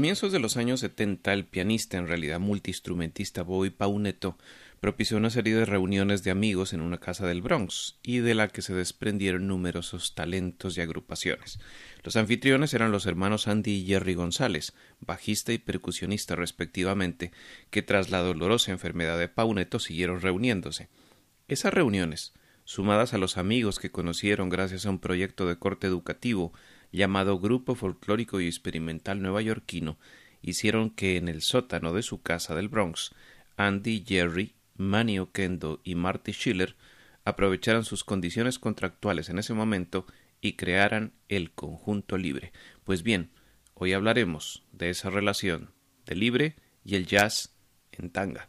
Comienzos de los años 70, el pianista, en realidad multiinstrumentista Bobby Pauneto, propició una serie de reuniones de amigos en una casa del Bronx, y de la que se desprendieron numerosos talentos y agrupaciones. Los anfitriones eran los hermanos Andy y Jerry González, bajista y percusionista respectivamente, que tras la dolorosa enfermedad de Pauneto siguieron reuniéndose. Esas reuniones, sumadas a los amigos que conocieron gracias a un proyecto de corte educativo llamado Grupo Folclórico y Experimental Nuevayorquino, hicieron que en el sótano de su casa del Bronx, Andy, Jerry, Manny Oquendo y Marty Schiller aprovecharan sus condiciones contractuales en ese momento y crearan el conjunto libre. Pues bien, hoy hablaremos de esa relación de libre y el jazz en tanga.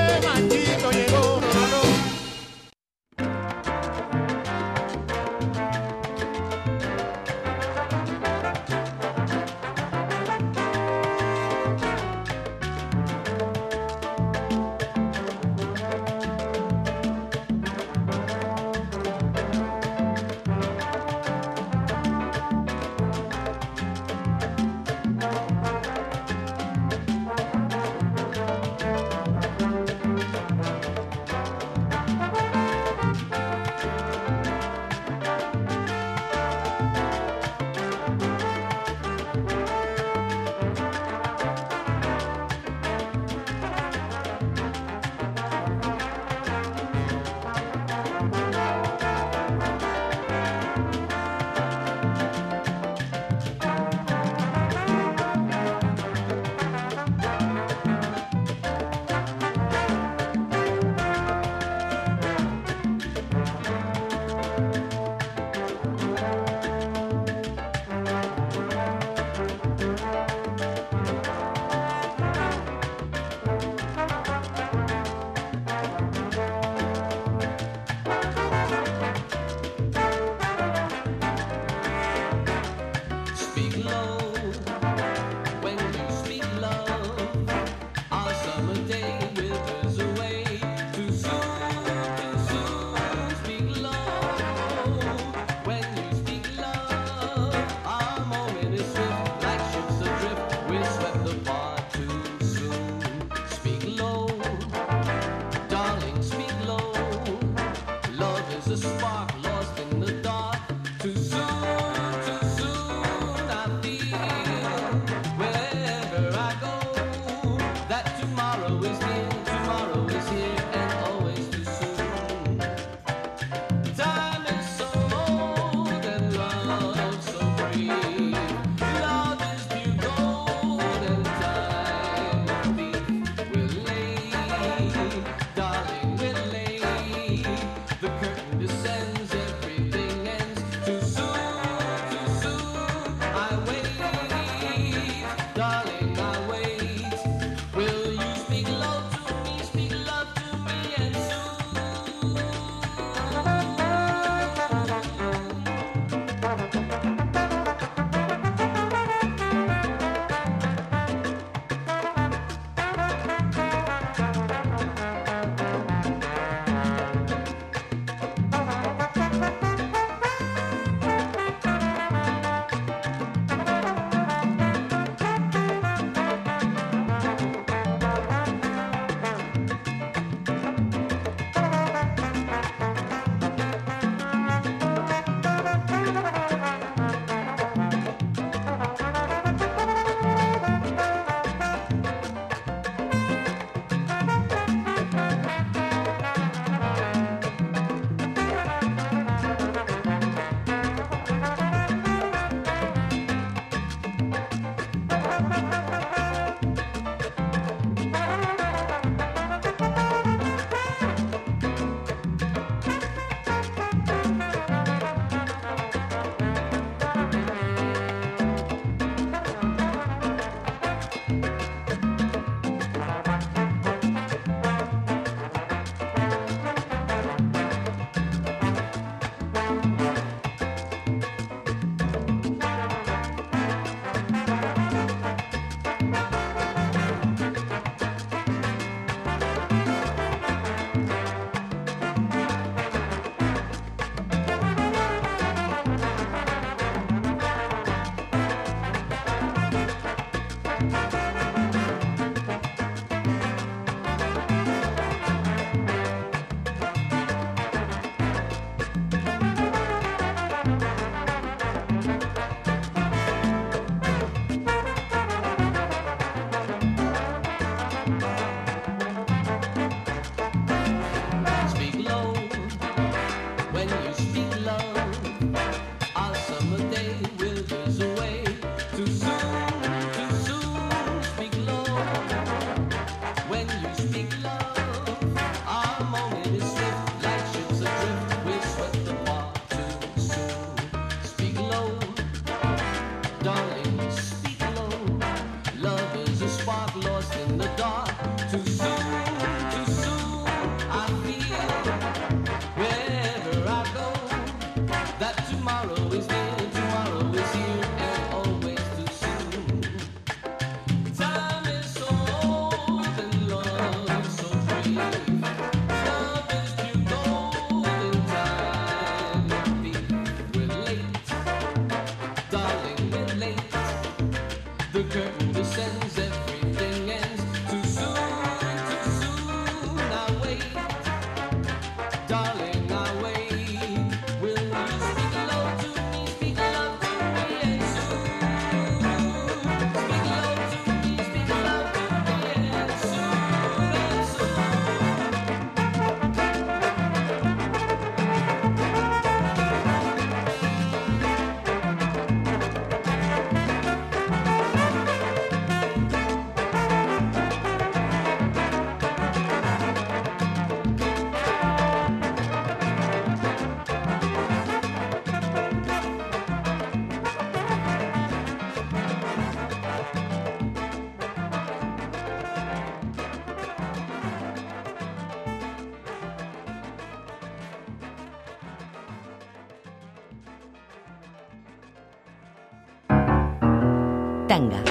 Tanga.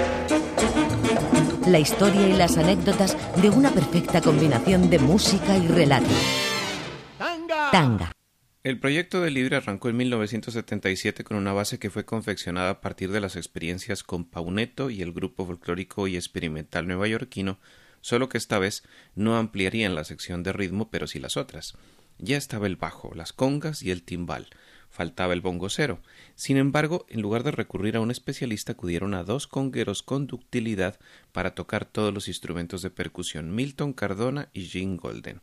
La historia y las anécdotas de una perfecta combinación de música y relato. ¡Tanga! Tanga. El proyecto de Libre arrancó en 1977 con una base que fue confeccionada a partir de las experiencias con Pauneto y el grupo folclórico y experimental neoyorquino, solo que esta vez no ampliarían la sección de ritmo, pero sí las otras. Ya estaba el bajo, las congas y el timbal. Faltaba el bongocero. Sin embargo, en lugar de recurrir a un especialista, acudieron a dos congueros con ductilidad para tocar todos los instrumentos de percusión, Milton Cardona y Gene Golden.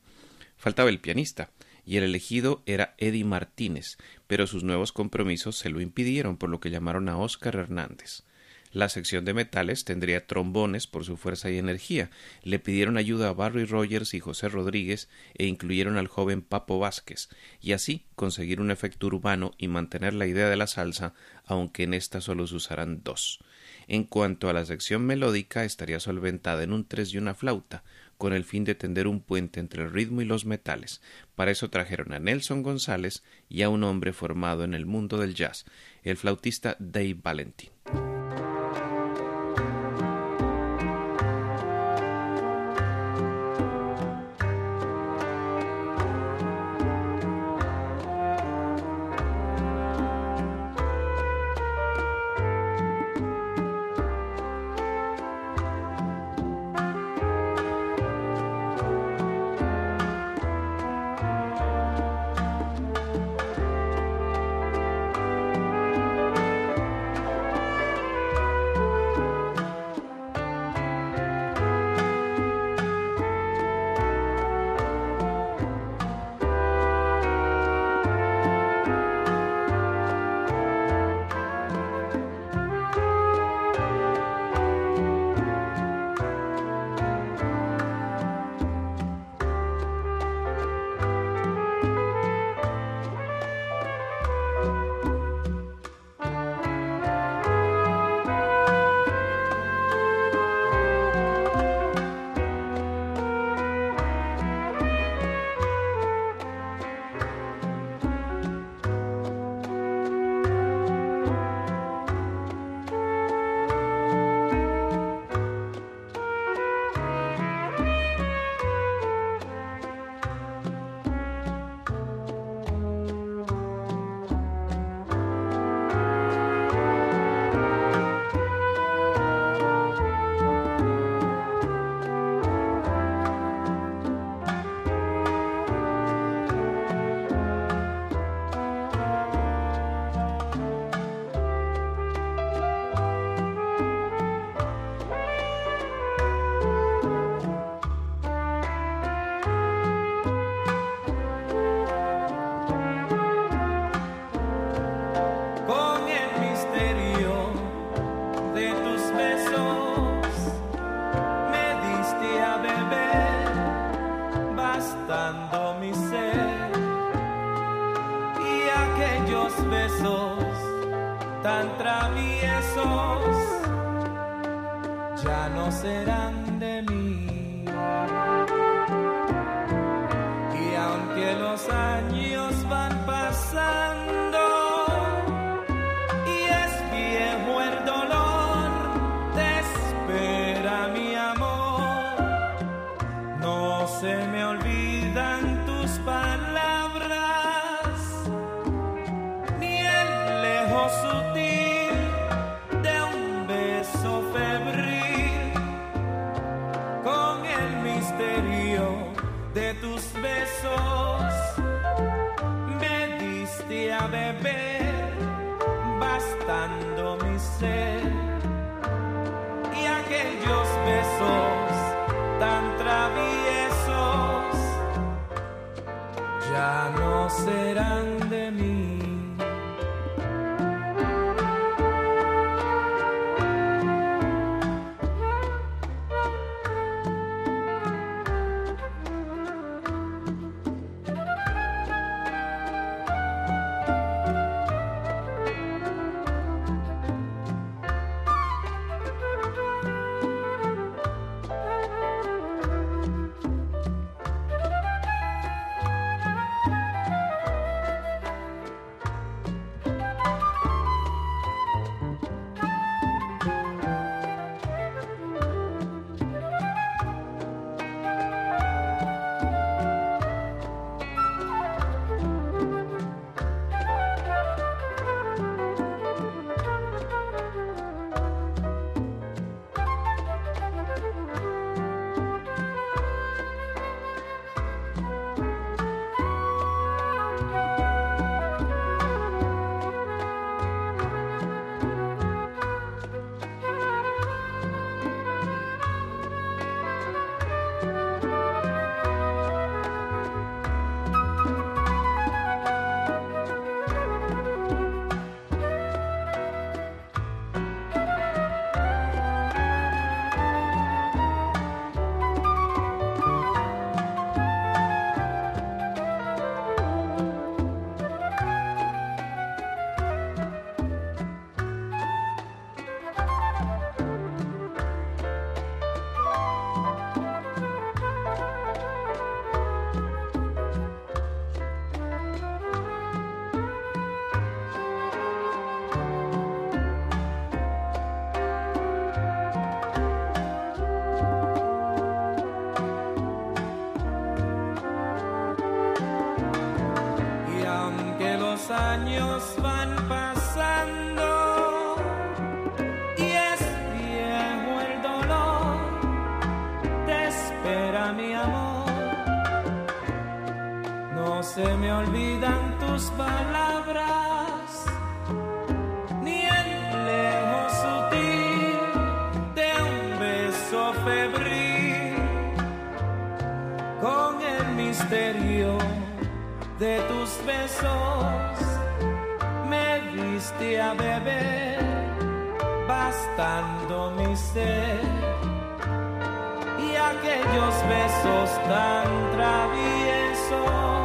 Faltaba el pianista, y el elegido era Eddie Martínez, pero sus nuevos compromisos se lo impidieron, por lo que llamaron a Óscar Hernández. La sección de metales tendría trombones por su fuerza y energía. Le pidieron ayuda a Barry Rogers y José Rodríguez e incluyeron al joven Papo Vázquez, y así conseguir un efecto urbano y mantener la idea de la salsa, aunque en esta solo se usarán dos. En cuanto a la sección melódica, estaría solventada en un tres y una flauta, con el fin de tender un puente entre el ritmo y los metales. Para eso trajeron a Nelson González y a un hombre formado en el mundo del jazz, el flautista Dave Valentin. Olvidan tus palabras, ni el lejos sutil de un beso febril con el misterio de tus besos me diste a beber bastando mi sed. Y aquellos besos tan traviesos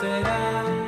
ya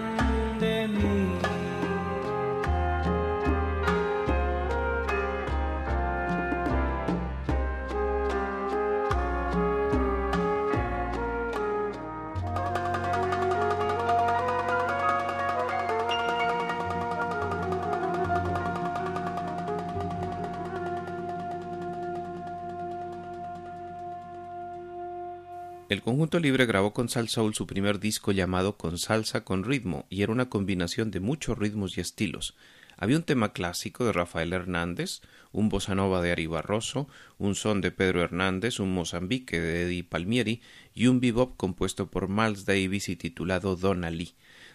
conjunto libre grabó con Sal Soul su primer disco llamado Con Salsa con Ritmo y era una combinación de muchos ritmos y estilos. Había un tema clásico de Rafael Hernández, un bossa nova de Ari Barroso, un son de Pedro Hernández, un Mozambique de Eddie Palmieri y un bebop compuesto por Miles Davis y titulado Donna Lee.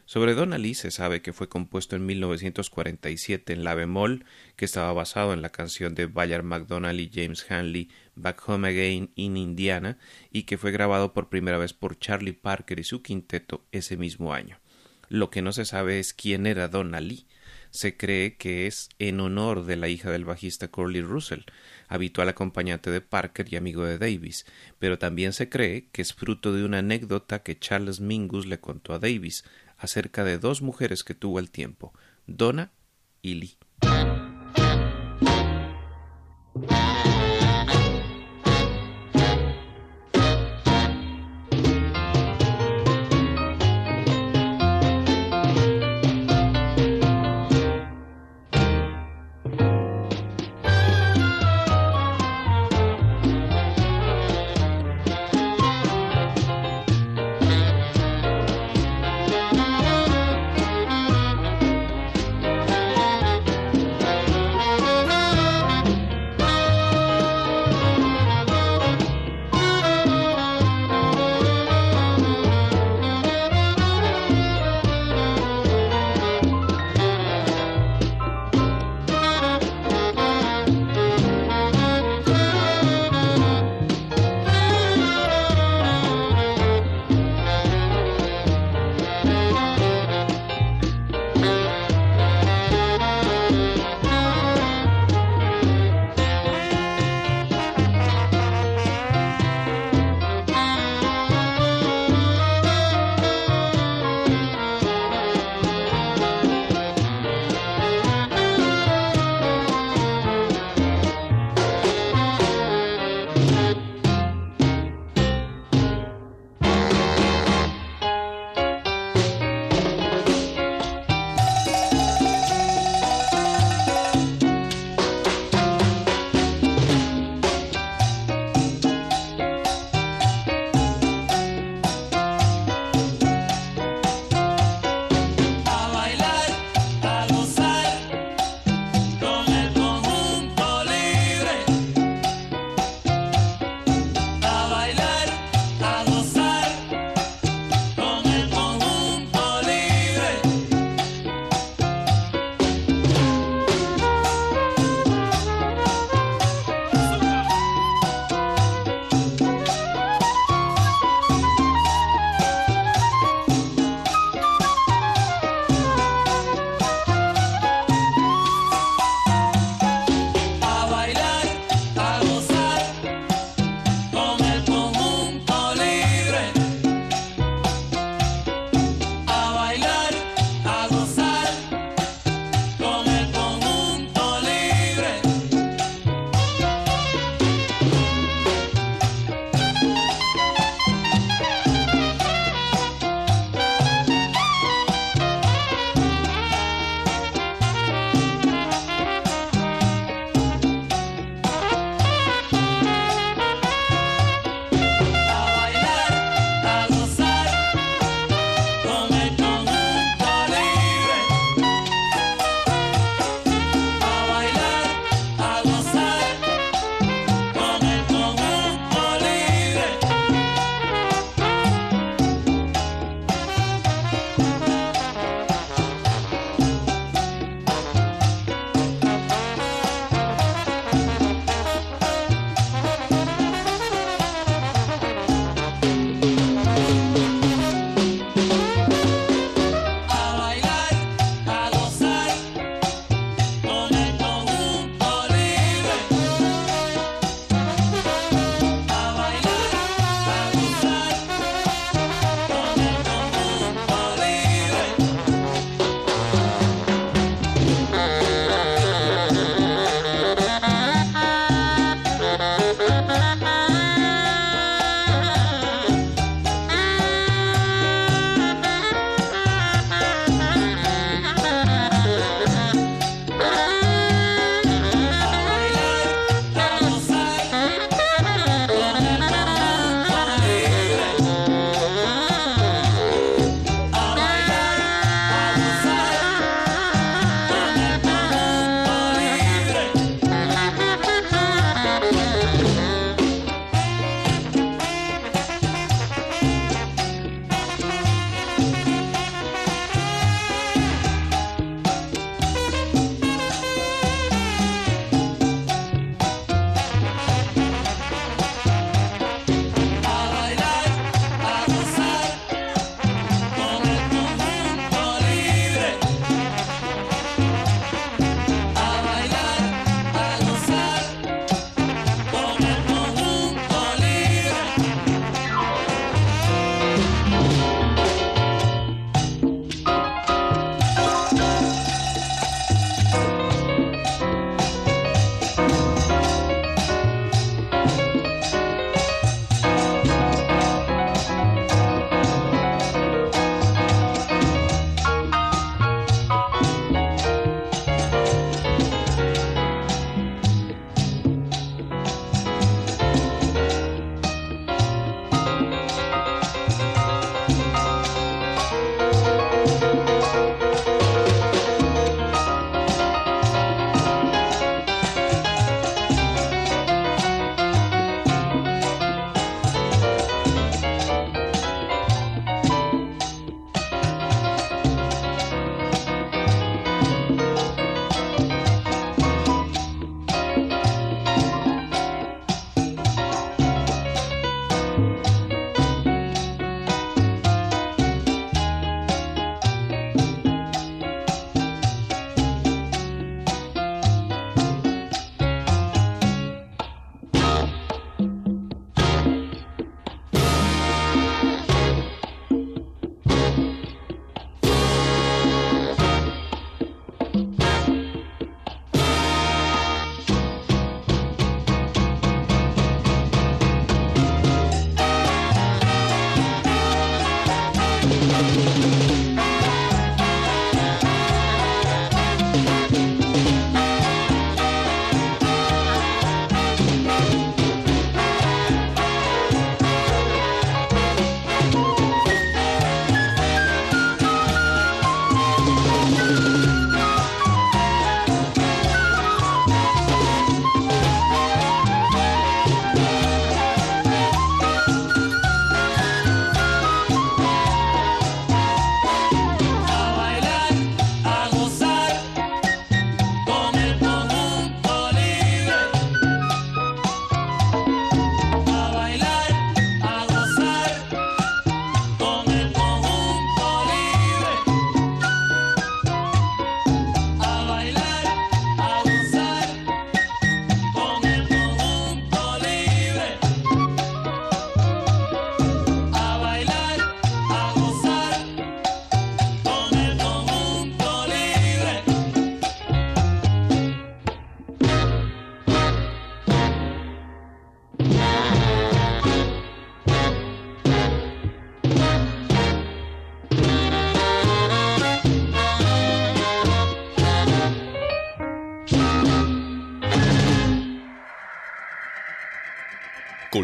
Sobre Lee se sabe que fue compuesto en 1947 en la bemol, que estaba basado en la canción de Bayard McDonnell y James Hanley Back Home Again in Indiana y que fue grabado por primera vez por Charlie Parker y su quinteto ese mismo año. Lo que no se sabe es quién era Lee. Se cree que es en honor de la hija del bajista Curly Russell, habitual acompañante de Parker y amigo de Davis, pero también se cree que es fruto de una anécdota que Charles Mingus le contó a Davis acerca de dos mujeres que tuvo al tiempo, Donna y Lee.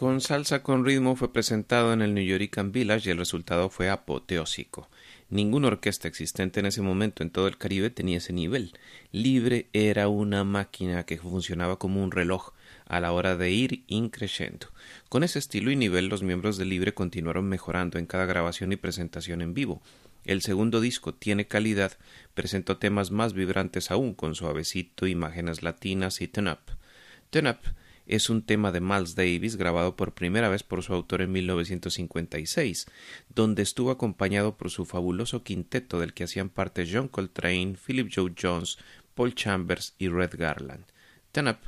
Con Salsa con ritmo fue presentado en el New Yorican Village y el resultado fue apoteósico. Ninguna orquesta existente en ese momento en todo el Caribe tenía ese nivel. Libre era una máquina que funcionaba como un reloj a la hora de ir increciendo. Con ese estilo y nivel los miembros de Libre continuaron mejorando en cada grabación y presentación en vivo. El segundo disco tiene calidad, presentó temas más vibrantes aún con suavecito, imágenes latinas y turn up. Turn up es un tema de Miles Davis grabado por primera vez por su autor en 1956, donde estuvo acompañado por su fabuloso quinteto del que hacían parte John Coltrane, Philip Joe Jones, Paul Chambers y Red Garland. Turn Up,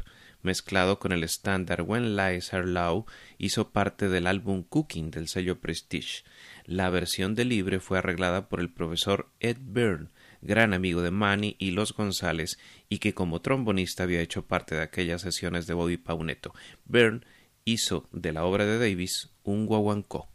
mezclado con el estándar When Lies Are Low, hizo parte del álbum Cooking del sello Prestige. La versión de libre fue arreglada por el profesor Ed Byrne, gran amigo de Manny y Los González, y que como trombonista había hecho parte de aquellas sesiones de Bobby Pauneto. Byrne hizo de la obra de Davis un guaguancó.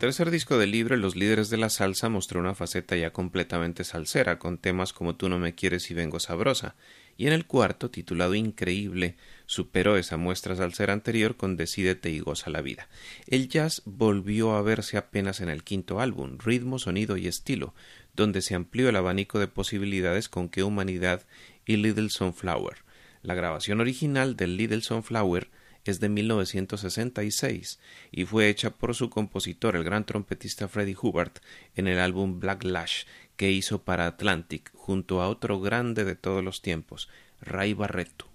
Tercer disco de Libre, Los líderes de la salsa, mostró una faceta ya completamente salsera, con temas como Tú no me quieres y vengo sabrosa, y en el cuarto, titulado Increíble, superó esa muestra salsera anterior con Decídete y goza la vida. El jazz volvió a verse apenas en el quinto álbum, Ritmo, Sonido y Estilo, donde se amplió el abanico de posibilidades con que Humanidad y Little Sunflower. La grabación original del Little Sunflower es de 1966 y fue hecha por su compositor, el gran trompetista Freddie Hubbard, en el álbum Black Lash que hizo para Atlantic junto a otro grande de todos los tiempos, Ray Barretto.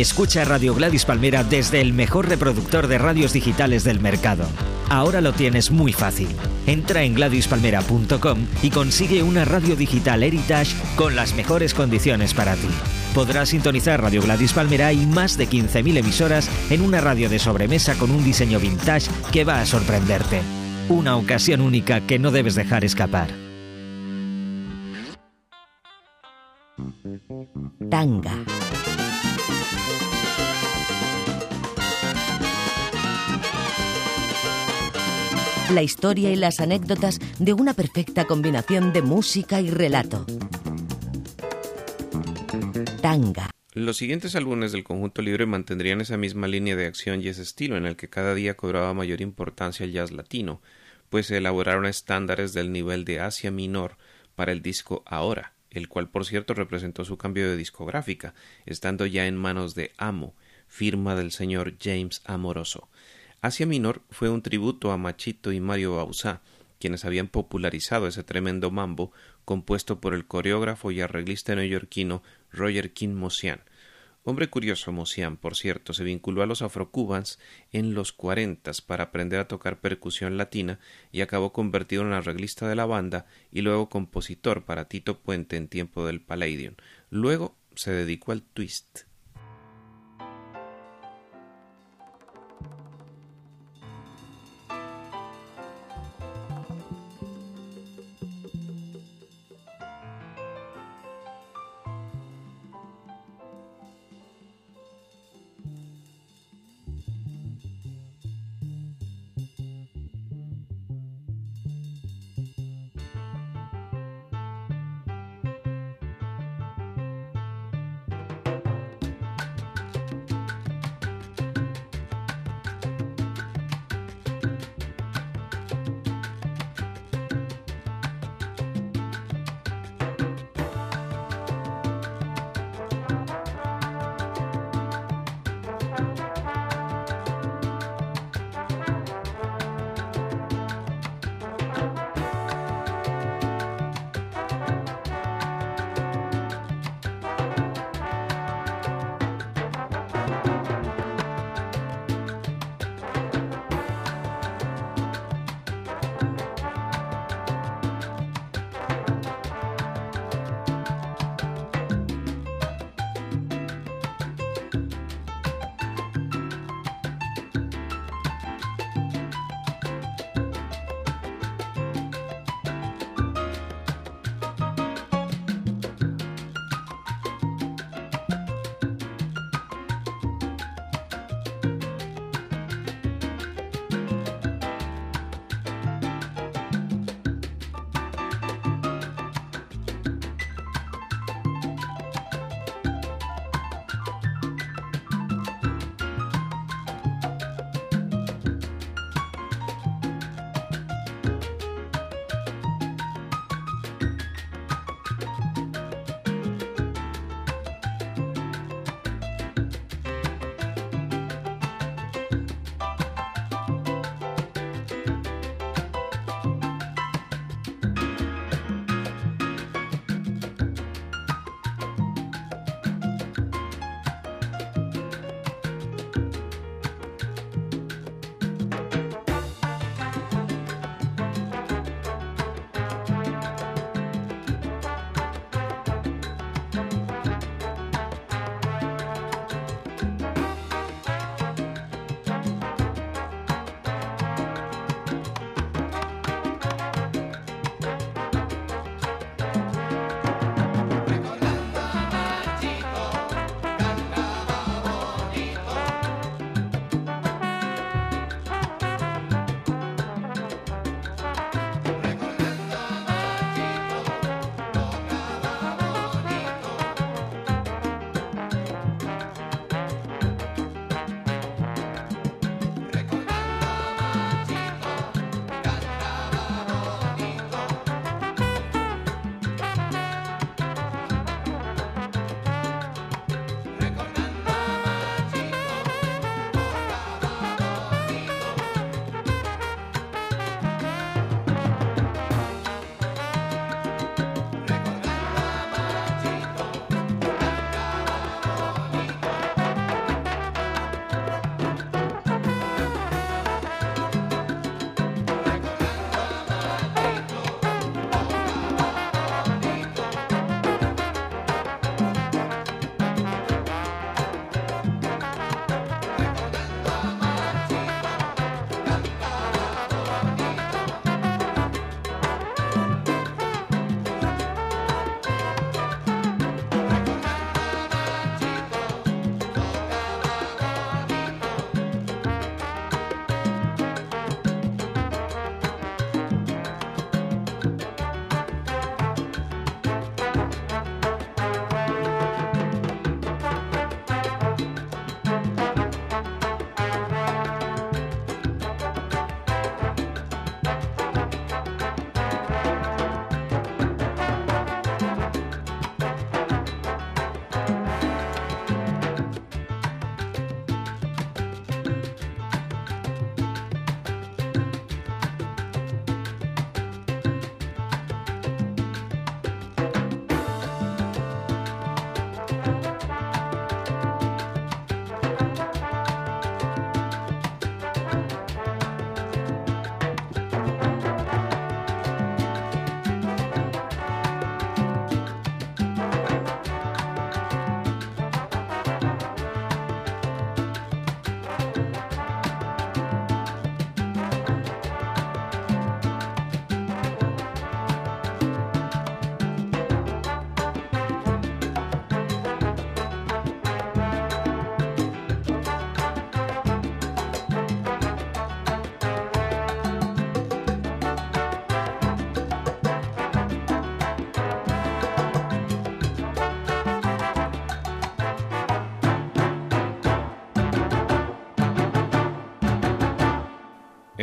Escucha Radio Gladys Palmera desde el mejor reproductor de radios digitales del mercado. Ahora lo tienes muy fácil. Entra en gladyspalmera.com y consigue una radio digital Heritage con las mejores condiciones para ti. Podrás sintonizar Radio Gladys Palmera y más de 15.000 emisoras en una radio de sobremesa con un diseño vintage que va a sorprenderte. Una ocasión única que no debes dejar escapar. Tanga. La historia y las anécdotas de una perfecta combinación de música y relato. Tanga. Los siguientes álbumes del conjunto libre mantendrían esa misma línea de acción y ese estilo en el que cada día cobraba mayor importancia el jazz latino, pues se elaboraron estándares del nivel de Asia Minor para el disco Ahora, el cual por cierto representó su cambio de discográfica, estando ya en manos de Amo, firma del señor James Amoroso. Asia Minor fue un tributo a Machito y Mario Bauzá, quienes habían popularizado ese tremendo mambo compuesto por el coreógrafo y arreglista neoyorquino Roger King Mosian. Hombre curioso, Mosian, por cierto, se vinculó a los afrocubans en los cuarentas para aprender a tocar percusión latina y acabó convertido en arreglista de la banda y luego compositor para Tito Puente en tiempo del Palladium. Luego se dedicó al twist.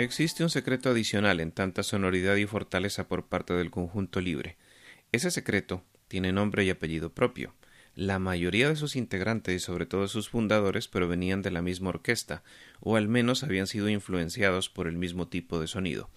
Existe un secreto adicional en tanta sonoridad y fortaleza por parte del conjunto libre. Ese secreto tiene nombre y apellido propio. La mayoría de sus integrantes y sobre todo sus fundadores provenían de la misma orquesta, o al menos habían sido influenciados por el mismo tipo de sonido.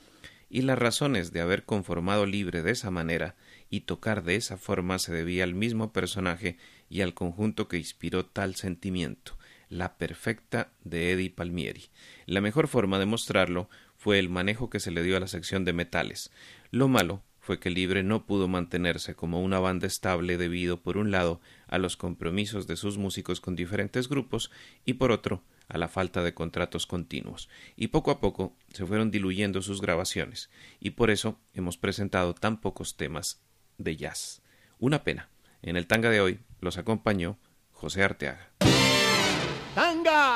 Y las razones de haber conformado libre de esa manera y tocar de esa forma se debía al mismo personaje y al conjunto que inspiró tal sentimiento, la perfecta de Eddie Palmieri. La mejor forma de mostrarlo fue el manejo que se le dio a la sección de metales. Lo malo fue que Libre no pudo mantenerse como una banda estable debido, por un lado, a los compromisos de sus músicos con diferentes grupos y, por otro, a la falta de contratos continuos, y poco a poco se fueron diluyendo sus grabaciones, y por eso hemos presentado tan pocos temas de jazz. Una pena. En el tanga de hoy los acompañó José Arteaga.